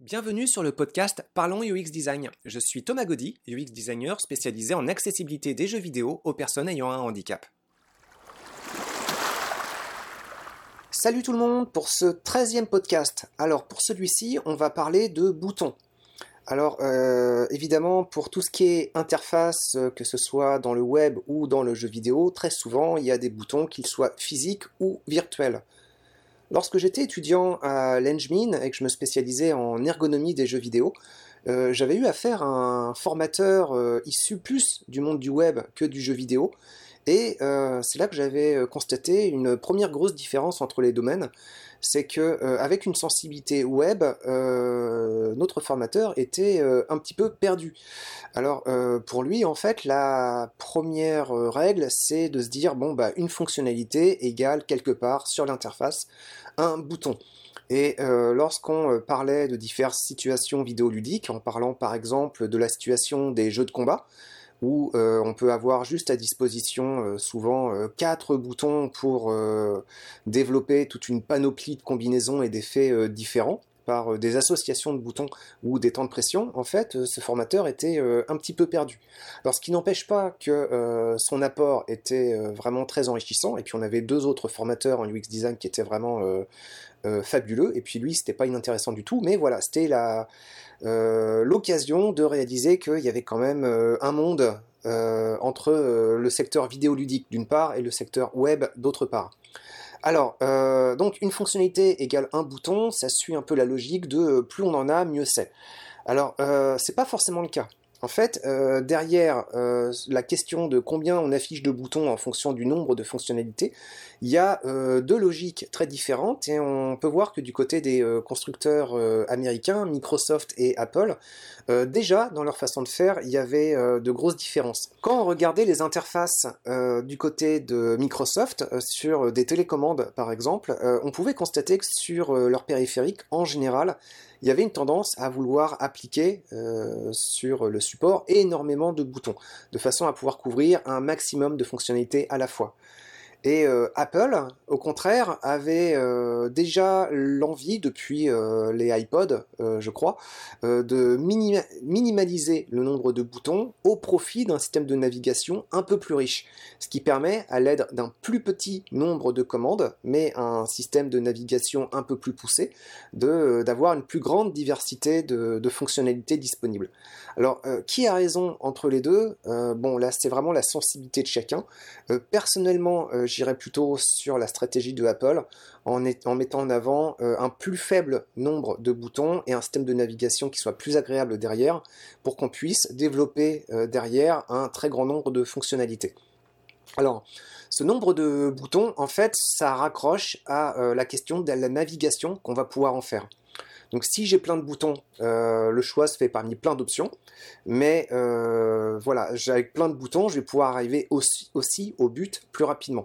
Bienvenue sur le podcast Parlons UX Design. Je suis Thomas Gaudy, UX designer spécialisé en accessibilité des jeux vidéo aux personnes ayant un handicap. Salut tout le monde pour ce 13e podcast. Alors pour celui-ci, on va parler de boutons. Alors euh, évidemment, pour tout ce qui est interface, euh, que ce soit dans le web ou dans le jeu vidéo, très souvent il y a des boutons, qu'ils soient physiques ou virtuels. Lorsque j'étais étudiant à l'Engmin et que je me spécialisais en ergonomie des jeux vidéo, euh, j'avais eu affaire à un formateur issu plus du monde du web que du jeu vidéo. Et c'est là que j'avais constaté une première grosse différence entre les domaines c'est que euh, avec une sensibilité web, euh, notre formateur était euh, un petit peu perdu. Alors pour lui, en fait, la première règle, c'est de se dire bon bah une fonctionnalité égale quelque part sur l'interface un bouton. Et lorsqu'on parlait de diverses situations vidéoludiques, en parlant par exemple de la situation des jeux de combat, où euh, on peut avoir juste à disposition euh, souvent euh, quatre boutons pour développer toute une panoplie de combinaisons et d'effets différents par des associations de boutons ou des temps de pression, en fait, ce formateur était un petit peu perdu. Alors, ce qui n'empêche pas que son apport était vraiment très enrichissant, et puis on avait deux autres formateurs en UX design qui étaient vraiment fabuleux, et puis lui, c'était pas inintéressant du tout, mais voilà, c'était la euh, l'occasion de réaliser qu'il y avait quand même euh, un monde euh, entre le secteur vidéoludique d'une part et le secteur web d'autre part. Alors, donc une fonctionnalité égale un bouton, ça suit un peu la logique de plus on en a, mieux c'est. Alors, c'est pas forcément le cas. En fait, euh, derrière euh, la question de combien on affiche de boutons en fonction du nombre de fonctionnalités, il y a euh, deux logiques très différentes et on peut voir que du côté des constructeurs américains, Microsoft et Apple, déjà dans leur façon de faire, il y avait de grosses différences. Quand on regardait les interfaces du côté de Microsoft sur des télécommandes par exemple, on pouvait constater que sur leur périphérique, en général, il y avait une tendance à vouloir appliquer euh, sur le support énormément de boutons, de façon à pouvoir couvrir un maximum de fonctionnalités à la fois. Et euh, Apple, au contraire, avait euh, déjà l'envie, depuis euh, les iPods, je crois, de minimaliser le nombre de boutons au profit d'un système de navigation un peu plus riche, ce qui permet, à l'aide d'un plus petit nombre de commandes, mais un système de navigation un peu plus poussé, d'avoir une plus grande diversité de, de fonctionnalités disponibles. Alors, qui a raison entre les deux? Bon, là, c'est vraiment la sensibilité de chacun. personnellement, j'irais plutôt sur la stratégie de Apple en, mettant en avant euh, un plus faible nombre de boutons et un système de navigation qui soit plus agréable derrière pour qu'on puisse développer euh, derrière un très grand nombre de fonctionnalités. Alors, ce nombre de boutons, en fait, ça raccroche à euh, la question de la navigation qu'on va pouvoir en faire. Donc si j'ai plein de boutons, le choix se fait parmi plein d'options. Mais voilà, avec plein de boutons, je vais pouvoir arriver aussi, aussi au but plus rapidement.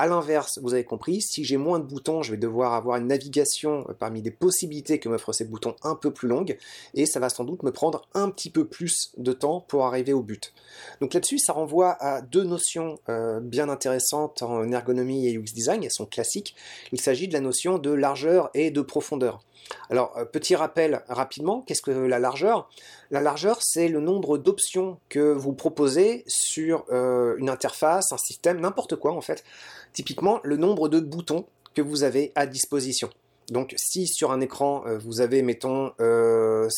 A l'inverse, vous avez compris, si j'ai moins de boutons, je vais devoir avoir une navigation euh, parmi des possibilités que m'offrent ces boutons un peu plus longue, et ça va sans doute me prendre un petit peu plus de temps pour arriver au but. Donc là-dessus, ça renvoie à deux notions bien intéressantes en ergonomie et UX design, elles sont classiques. Il s'agit de la notion de largeur et de profondeur. Alors, euh, petit rappel rapidement, qu'est-ce que la largeur? La largeur, c'est le nombre d'options que vous proposez sur euh, une interface, un système, n'importe quoi en fait. Typiquement, le nombre de boutons que vous avez à disposition. Donc si sur un écran euh, vous avez mettons 5 euh,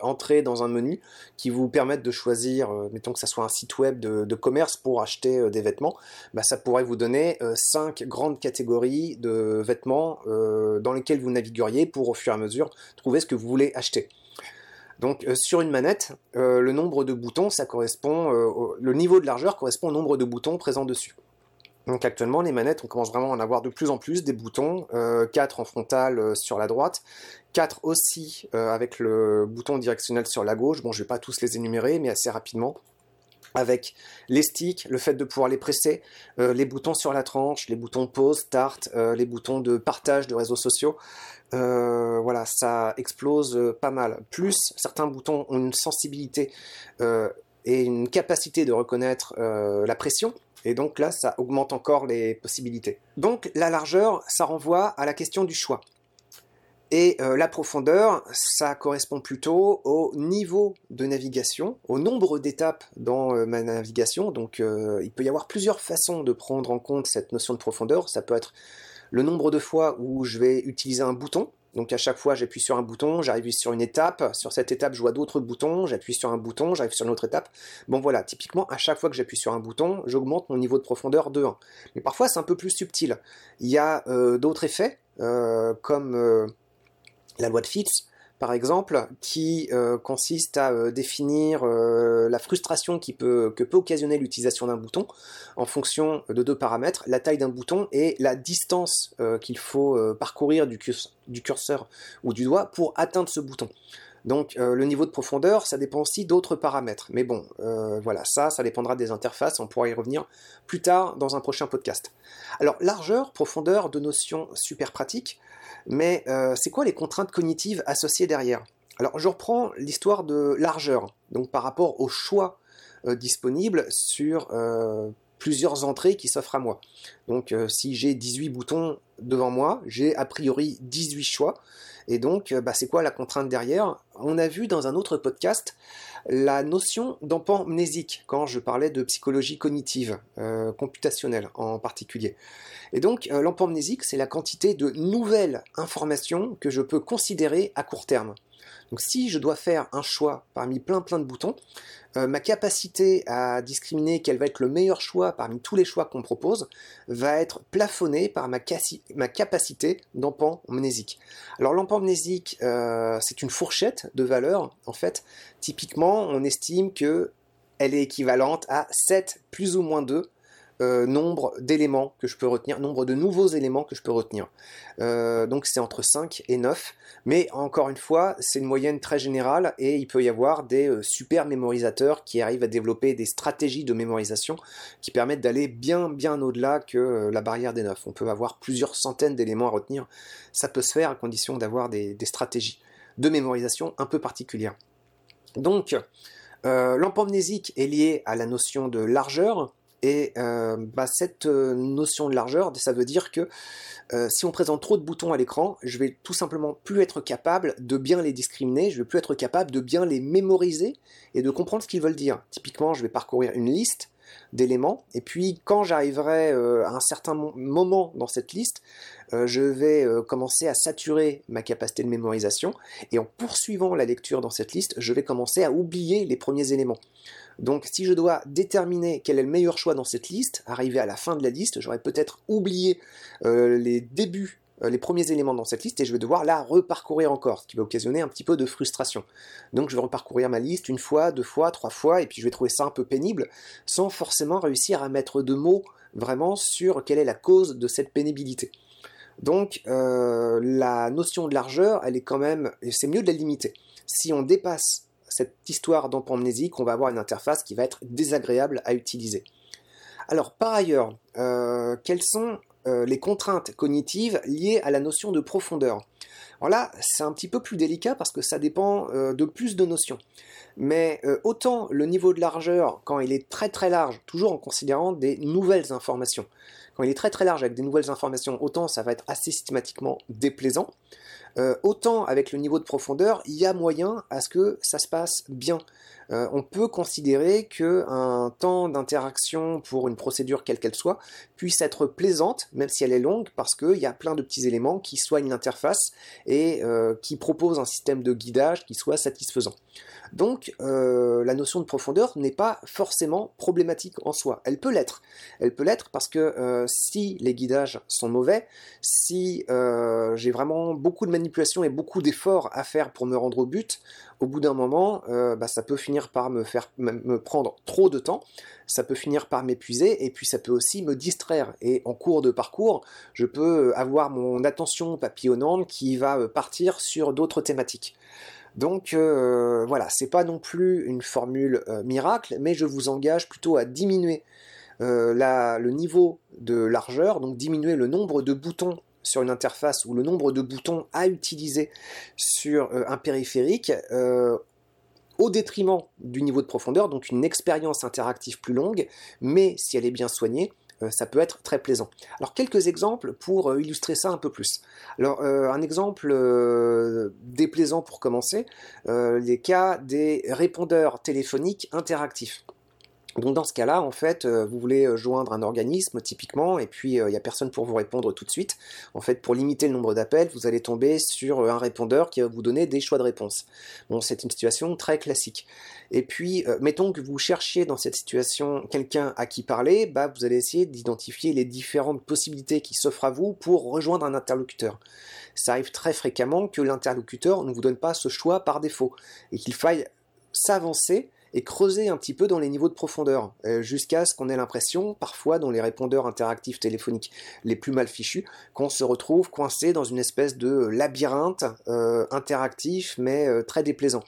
entrées dans un menu qui vous permettent de choisir, euh, mettons que ça soit un site web de, commerce pour acheter des vêtements, bah, ça pourrait vous donner 5 grandes catégories de vêtements dans lesquelles vous navigueriez pour au fur et à mesure trouver ce que vous voulez acheter. Donc sur une manette, le nombre de boutons, ça correspond, le niveau de largeur correspond au nombre de boutons présents dessus. Donc actuellement, les manettes, on commence vraiment à en avoir de plus en plus des boutons, 4 euh, en frontal euh, sur la droite, 4 aussi euh, avec le bouton directionnel sur la gauche. Bon, je vais pas tous les énumérer, mais assez rapidement. Avec les sticks, le fait de pouvoir les presser, les boutons sur la tranche, les boutons pause, start, les boutons de partage de réseaux sociaux. voilà, ça explose pas mal. Plus certains boutons ont une sensibilité et une capacité de reconnaître la pression, et donc là, ça augmente encore les possibilités. Donc la largeur, ça renvoie à la question du choix. Et euh, la profondeur, ça correspond plutôt au niveau de navigation, au nombre d'étapes dans euh, ma navigation. Donc euh, il peut y avoir plusieurs façons de prendre en compte cette notion de profondeur. Ça peut être le nombre de fois où je vais utiliser un bouton. Donc à chaque fois j'appuie sur un bouton, j'arrive sur une étape, sur cette étape je vois d'autres boutons, j'appuie sur un bouton, j'arrive sur une autre étape. Bon voilà, typiquement à chaque fois que j'appuie sur un bouton, j'augmente mon niveau de profondeur de 1. Mais parfois c'est un peu plus subtil. Il y a d'autres effets, comme la loi de Fitts, par exemple, qui euh, consiste à euh, définir euh, la frustration que peut occasionner l'utilisation d'un bouton en fonction de deux paramètres, la taille d'un bouton et la distance qu'il faut parcourir du, curseur ou du doigt pour atteindre ce bouton. Donc le niveau de profondeur, ça dépend aussi d'autres paramètres. Mais bon, voilà, ça, ça dépendra des interfaces, on pourra y revenir plus tard dans un prochain podcast. Alors largeur, profondeur, deux notions super pratiques. Mais euh, c'est quoi les contraintes cognitives associées derrière? Alors je reprends l'histoire de largeur, donc par rapport au choix euh, disponible sur euh, plusieurs entrées qui s'offrent à moi. Donc si j'ai 18 boutons devant moi, j'ai a priori 18 choix. Et donc, bah, c'est quoi la contrainte derrière? On a vu dans un autre podcast la notion d'empamnésique quand je parlais de psychologie cognitive, computationnelle en particulier. Et donc, euh, l'empamnésique, c'est la quantité de nouvelles informations que je peux considérer à court terme. Donc si je dois faire un choix parmi plein plein de boutons, euh, ma capacité à discriminer quel va être le meilleur choix parmi tous les choix qu'on propose va être plafonnée par ma, capacité d'empamnésique. Alors l'empamnésique, euh, c'est une fourchette de valeurs. En fait, typiquement, on estime que elle est équivalente à 7 plus ou moins 2 euh, nombre d'éléments que je peux retenir, nombre de nouveaux éléments que je peux retenir. Euh, donc c'est entre 5 et 9, mais encore une fois, c'est une moyenne très générale et il peut y avoir des euh, super mémorisateurs qui arrivent à développer des stratégies de mémorisation qui permettent d'aller bien bien au-delà que la barrière des 9. On peut avoir plusieurs centaines d'éléments à retenir, ça peut se faire à condition d'avoir des, stratégies de mémorisation un peu particulières. Donc, l'empamnésique est lié à la notion de largeur, et euh, bah, cette euh, notion de largeur, ça veut dire que euh, si on présente trop de boutons à l'écran, je vais tout simplement plus être capable de bien les discriminer, je vais plus être capable de bien les mémoriser et de comprendre ce qu'ils veulent dire. Typiquement, je vais parcourir une liste d'éléments, et puis quand j'arriverai à un certain moment dans cette liste, je vais commencer à saturer ma capacité de mémorisation, et en poursuivant la lecture dans cette liste, je vais commencer à oublier les premiers éléments. Donc si je dois déterminer quel est le meilleur choix dans cette liste, arriver à la fin de la liste, j'aurais peut-être oublié euh, les débuts, euh, les premiers éléments dans cette liste et je vais devoir la reparcourir encore, ce qui va occasionner un petit peu de frustration. Donc je vais reparcourir ma liste une fois, deux fois, trois fois et puis je vais trouver ça un peu pénible sans forcément réussir à mettre de mots vraiment sur quelle est la cause de cette pénibilité. Donc euh, la notion de largeur, elle est quand même, c'est mieux de la limiter. Si on dépasse cette histoire d'empamnésique, on va avoir une interface qui va être désagréable à utiliser. Alors par ailleurs, euh, quelles sont euh, les contraintes cognitives liées à la notion de profondeur? Alors là, c'est un petit peu plus délicat parce que ça dépend euh, de plus de notions. Mais autant le niveau de largeur, quand il est très très large, toujours en considérant des nouvelles informations, quand il est très très large avec des nouvelles informations, autant ça va être assez systématiquement déplaisant. Euh, autant avec le niveau de profondeur, il y a moyen à ce que ça se passe bien. Euh, on peut considérer qu'un temps d'interaction pour une procédure quelle qu'elle soit puisse être plaisante, même si elle est longue, parce qu'il y a plein de petits éléments qui soignent l'interface et euh, qui proposent un système de guidage qui soit satisfaisant. Donc la notion de profondeur n'est pas forcément problématique en soi. Elle peut l'être. Elle peut l'être parce que si les guidages sont mauvais, si j'ai vraiment beaucoup de manipulation et beaucoup d'efforts à faire pour me rendre au but, au bout d'un moment, euh, bah, ça peut finir par me faire me prendre trop de temps, ça peut finir par m'épuiser et puis ça peut aussi me distraire. Et en cours de parcours, je peux avoir mon attention papillonnante qui va euh, partir sur d'autres thématiques. Donc euh, voilà, c'est pas non plus une formule miracle, mais je vous engage plutôt à diminuer le niveau de largeur, donc diminuer le nombre de boutons sur une interface ou le nombre de boutons à utiliser sur euh, un périphérique euh, au détriment du niveau de profondeur, donc une expérience interactive plus longue, mais si elle est bien soignée, ça peut être très plaisant. Alors quelques exemples pour illustrer ça un peu plus. Alors un exemple déplaisant pour commencer, les cas des répondeurs téléphoniques interactifs. Donc dans ce cas-là, en fait, euh, vous voulez euh, joindre un organisme typiquement, et puis euh, il n'y a personne pour vous répondre tout de suite. En fait, pour limiter le nombre d'appels, vous allez tomber sur un répondeur qui va vous donner des choix de réponse. Bon, c'est une situation très classique. Et puis, mettons que vous cherchiez dans cette situation quelqu'un à qui parler, bah, vous allez essayer d'identifier les différentes possibilités qui s'offrent à vous pour rejoindre un interlocuteur. Ça arrive très fréquemment que l'interlocuteur ne vous donne pas ce choix par défaut, et qu'il faille s'avancer et creuser un petit peu dans les niveaux de profondeur, euh, jusqu'à ce qu'on ait l'impression, parfois dans les répondeurs interactifs téléphoniques les plus mal fichus, qu'on se retrouve coincé dans une espèce de labyrinthe euh, interactif, mais euh, très déplaisant.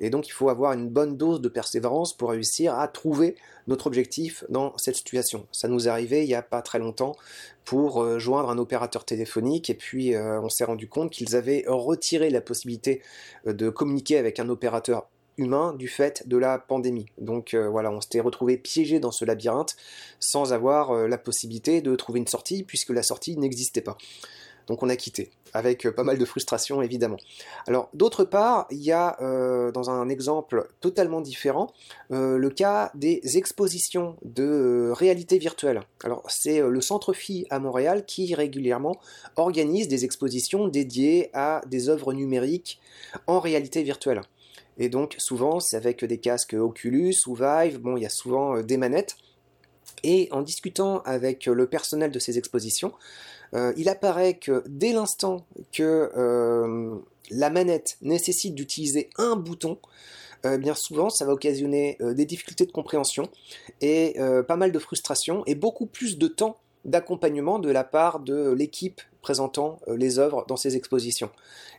Et donc il faut avoir une bonne dose de persévérance pour réussir à trouver notre objectif dans cette situation. Ça nous est arrivé il n'y a pas très longtemps pour joindre un opérateur téléphonique et puis on s'est rendu compte qu'ils avaient retiré la possibilité de communiquer avec un opérateur humain du fait de la pandémie. Donc euh, voilà, on s'était retrouvé piégé dans ce labyrinthe sans avoir euh, la possibilité de trouver une sortie puisque la sortie n'existait pas. Donc on a quitté, avec euh, pas mal de frustration évidemment. Alors d'autre part, il y a dans un exemple totalement différent le cas des expositions de réalité virtuelle. Alors c'est le Centre Phi à Montréal qui régulièrement organise des expositions dédiées à des œuvres numériques en réalité virtuelle. Et donc souvent c'est avec des casques Oculus ou Vive, bon il y a souvent euh, des manettes. Et en discutant avec le personnel de ces expositions, euh, il apparaît que dès l'instant que euh, la manette nécessite d'utiliser un bouton, bien souvent ça va occasionner des difficultés de compréhension et pas mal de frustration et beaucoup plus de temps d'accompagnement de la part de l'équipe présentant euh, les œuvres dans ces expositions.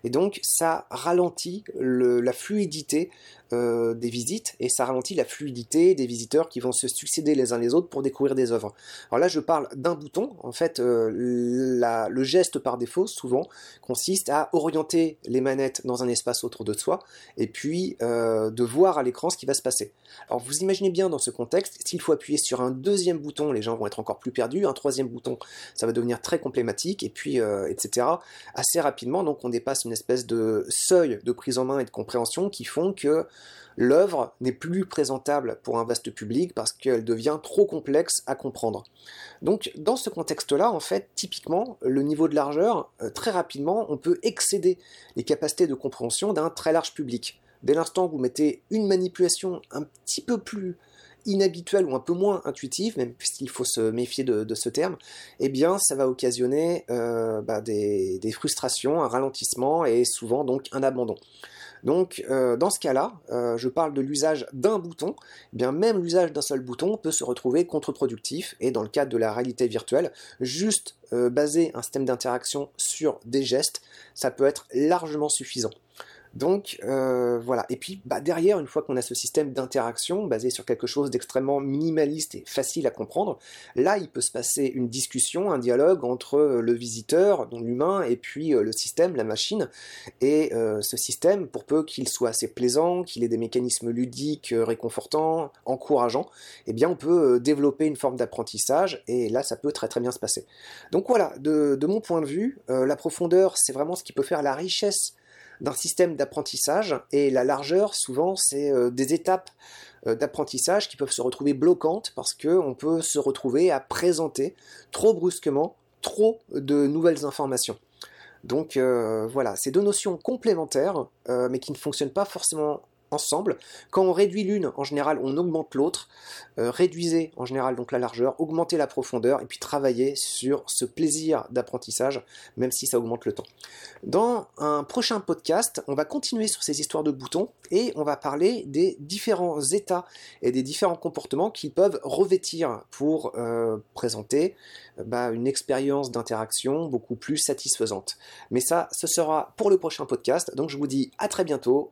Et donc ça ralentit la fluidité euh, des visites et ça ralentit la fluidité des visiteurs qui vont se succéder les uns les autres pour découvrir des œuvres. Alors là, je parle d'un bouton. En fait, euh, le geste par défaut, souvent, consiste à orienter les manettes dans un espace autour de soi et puis de voir à l'écran ce qui va se passer. Alors vous imaginez bien dans ce contexte, s'il faut appuyer sur un deuxième bouton, les gens vont être encore plus perdus. Un troisième bouton, ça va devenir très complématique et puis etc. Assez rapidement, donc on dépasse une espèce de seuil de prise en main et de compréhension qui font que l'œuvre n'est plus présentable pour un vaste public parce qu'elle devient trop complexe à comprendre. Donc dans ce contexte-là, en fait, typiquement, le niveau de largeur, euh, très rapidement, on peut excéder les capacités de compréhension d'un très large public. Dès l'instant où vous mettez une manipulation un petit peu plus inhabituelle ou un peu moins intuitive, même s'il faut se méfier de, ce terme, eh bien ça va occasionner euh, bah, des, frustrations, un ralentissement et souvent donc un abandon. Donc euh, dans ce cas-là, euh, je parle de l'usage d'un bouton, eh bien même l'usage d'un seul bouton peut se retrouver contre-productif et dans le cadre de la réalité virtuelle, juste baser un système d'interaction sur des gestes, ça peut être largement suffisant. Donc euh, voilà. Et puis bah, derrière, une fois qu'on a ce système d'interaction basé sur quelque chose d'extrêmement minimaliste et facile à comprendre, là il peut se passer une discussion, un dialogue entre euh, le visiteur, donc l'humain, et puis euh, le système, la machine. Et ce système, pour peu qu'il soit assez plaisant, qu'il ait des mécanismes ludiques, réconfortants, encourageants, eh bien on peut développer une forme d'apprentissage et là ça peut très très bien se passer. Donc voilà, de, de mon point de vue, la profondeur c'est vraiment ce qui peut faire la richesse d'un système d'apprentissage et la largeur, souvent, c'est euh, des étapes euh, d'apprentissage qui peuvent se retrouver bloquantes parce qu'on peut se retrouver à présenter trop brusquement trop de nouvelles informations. Donc euh, voilà, c'est deux notions complémentaires, mais qui ne fonctionnent pas forcément ensemble. Quand on réduit l'une, en général, on augmente l'autre. Euh, réduisez en général donc la largeur, augmentez la profondeur et puis travaillez sur ce plaisir d'apprentissage, même si ça augmente le temps. Dans un prochain podcast, on va continuer sur ces histoires de boutons et on va parler des différents états et des différents comportements qu'ils peuvent revêtir pour euh, présenter bah, une expérience d'interaction beaucoup plus satisfaisante. Mais ça, ce sera pour le prochain podcast. Donc je vous dis à très bientôt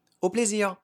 Au plaisir